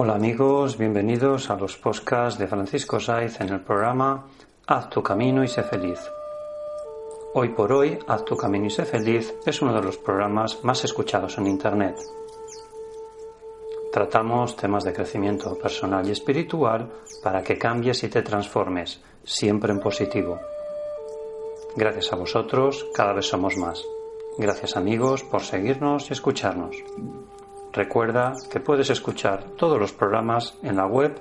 Hola amigos, bienvenidos a los podcasts de Francisco Saiz en el programa Haz tu camino y sé feliz. Hoy por hoy, Haz tu camino y sé feliz es uno de los programas más escuchados en Internet. Tratamos temas de crecimiento personal y espiritual para que cambies y te transformes, siempre en positivo. Gracias a vosotros, cada vez somos más. Gracias amigos por seguirnos y escucharnos. Recuerda que puedes escuchar todos los programas en la web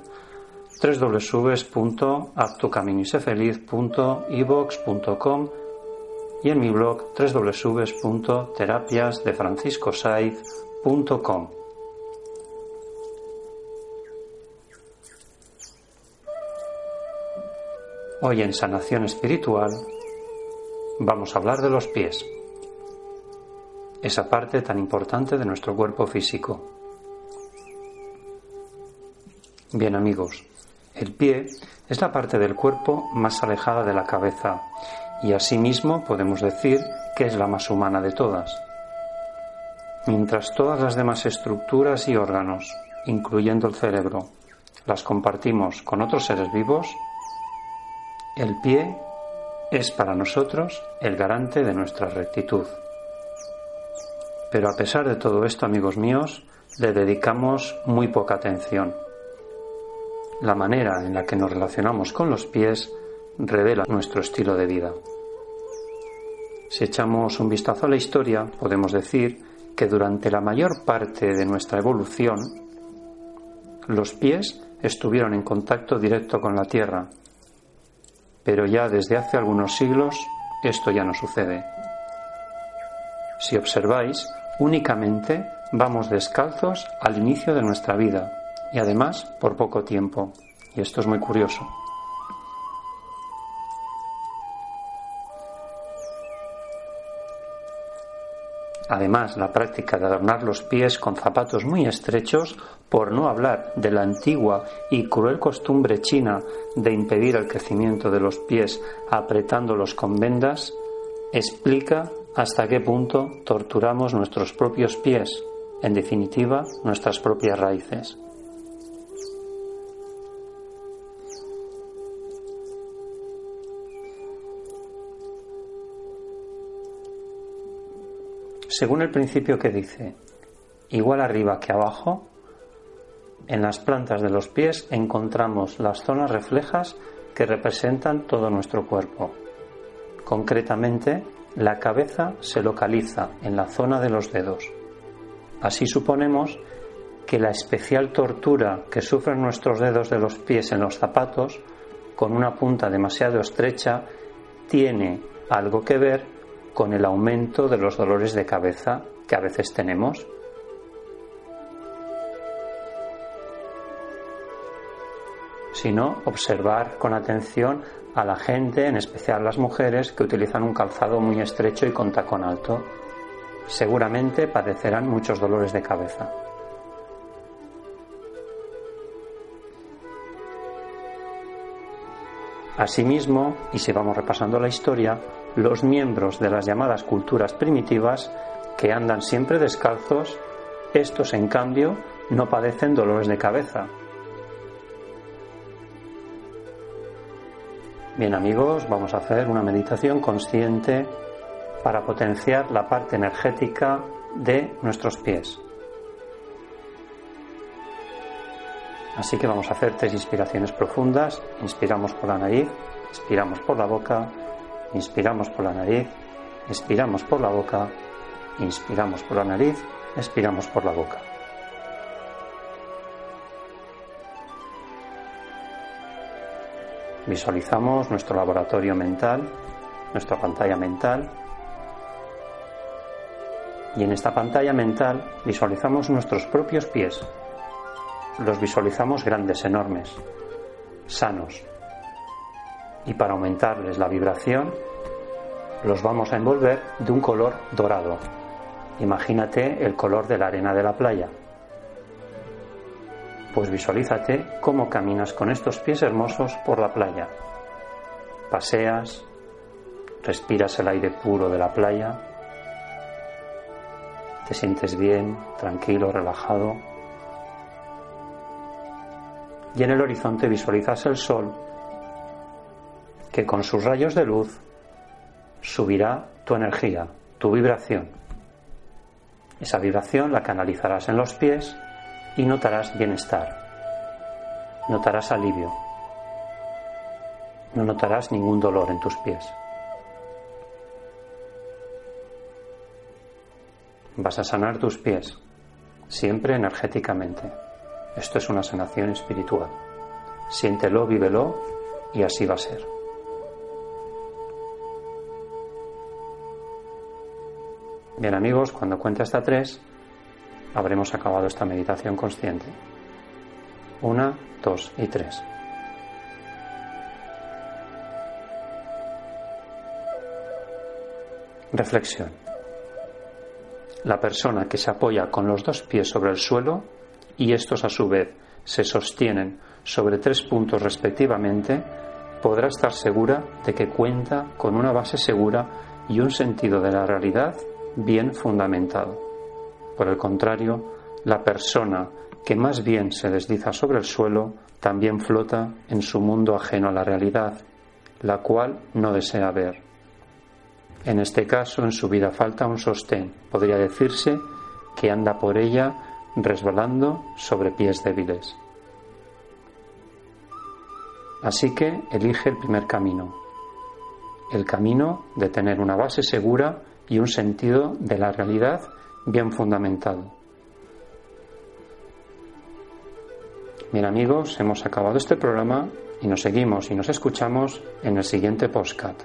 www.aptucaminisefeliz.evox.com y en mi blog www.terapiasdefranciscosaiz.com. Hoy en Sanación Espiritual vamos a hablar de los pies esa parte tan importante de nuestro cuerpo físico. Bien amigos, el pie es la parte del cuerpo más alejada de la cabeza y asimismo podemos decir que es la más humana de todas. Mientras todas las demás estructuras y órganos, incluyendo el cerebro, las compartimos con otros seres vivos, el pie es para nosotros el garante de nuestra rectitud. Pero a pesar de todo esto, amigos míos, le dedicamos muy poca atención. La manera en la que nos relacionamos con los pies revela nuestro estilo de vida. Si echamos un vistazo a la historia, podemos decir que durante la mayor parte de nuestra evolución, los pies estuvieron en contacto directo con la tierra, pero ya desde hace algunos siglos esto ya no sucede. Si observáis, únicamente vamos descalzos al inicio de nuestra vida y además por poco tiempo. Y esto es muy curioso. Además, la práctica de adornar los pies con zapatos muy estrechos, por no hablar de la antigua y cruel costumbre china de impedir el crecimiento de los pies apretándolos con vendas, explica hasta qué punto torturamos nuestros propios pies, en definitiva, nuestras propias raíces. Según el principio que dice, igual arriba que abajo, en las plantas de los pies encontramos las zonas reflejas que representan todo nuestro cuerpo. Concretamente, la cabeza se localiza en la zona de los dedos. Así suponemos que la especial tortura que sufren nuestros dedos de los pies en los zapatos, con una punta demasiado estrecha, tiene algo que ver con el aumento de los dolores de cabeza que a veces tenemos. Sino observar con atención a la gente, en especial las mujeres, que utilizan un calzado muy estrecho y con tacón alto. Seguramente padecerán muchos dolores de cabeza. Asimismo, y si vamos repasando la historia, los miembros de las llamadas culturas primitivas que andan siempre descalzos, estos en cambio no padecen dolores de cabeza. Bien amigos, vamos a hacer una meditación consciente para potenciar la parte energética de nuestros pies. Así que vamos a hacer tres inspiraciones profundas. Inspiramos por la nariz, expiramos por la boca, inspiramos por la nariz, expiramos por la boca, inspiramos por la nariz, expiramos por la boca. Visualizamos nuestro laboratorio mental, nuestra pantalla mental. Y en esta pantalla mental visualizamos nuestros propios pies, los visualizamos grandes, enormes, sanos. Y para aumentarles la vibración, los vamos a envolver de un color dorado. Imagínate el color de la arena de la playa. Pues visualízate cómo caminas con estos pies hermosos por la playa. Paseas, respiras el aire puro de la playa, te sientes bien, tranquilo, relajado y en el horizonte visualizas el sol que con sus rayos de luz subirá tu energía, tu vibración. Esa vibración la canalizarás en los pies y notarás bienestar, notarás alivio, no notarás ningún dolor en tus pies. Vas a sanar tus pies, siempre energéticamente. Esto es una sanación espiritual. Siéntelo, vívelo y así va a ser. Bien amigos, cuando cuente hasta tres, habremos acabado esta meditación consciente. Una, dos y tres. Reflexión. La persona que se apoya con los dos pies sobre el suelo y estos a su vez se sostienen sobre tres puntos respectivamente, podrá estar segura de que cuenta con una base segura y un sentido de la realidad bien fundamentado. Por el contrario, la persona que más bien se desliza sobre el suelo también flota en su mundo ajeno a la realidad, la cual no desea ver. En este caso, en su vida falta un sostén. Podría decirse que anda por ella resbalando sobre pies débiles. Así que elige el primer camino, el camino de tener una base segura y un sentido de la realidad bien fundamentado. Bien amigos, hemos acabado este programa y nos seguimos y nos escuchamos en el siguiente postcat.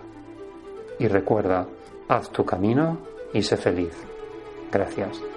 Y recuerda, haz tu camino y sé feliz. Gracias.